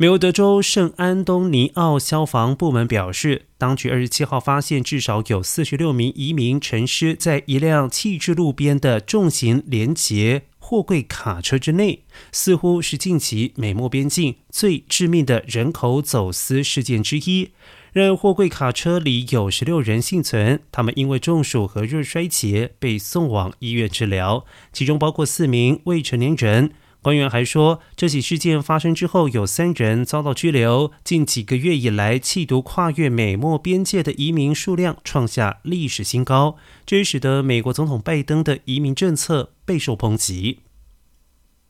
美国德州圣安东尼奥消防部门表示，当局二十七号发现至少有四十六名移民沉尸在一辆弃置路边的重型连结货柜卡车之内，似乎是近期美墨边境最致命的人口走私事件之一。而货柜卡车里有十六人幸存，他们因为中暑和热衰竭被送往医院治疗，其中包括四名未成年人。官员还说，这起事件发生之后，有三人遭到拘留。近几个月以来，企图跨越美墨边界的移民数量创下历史新高，这也使得美国总统拜登的移民政策备受抨击。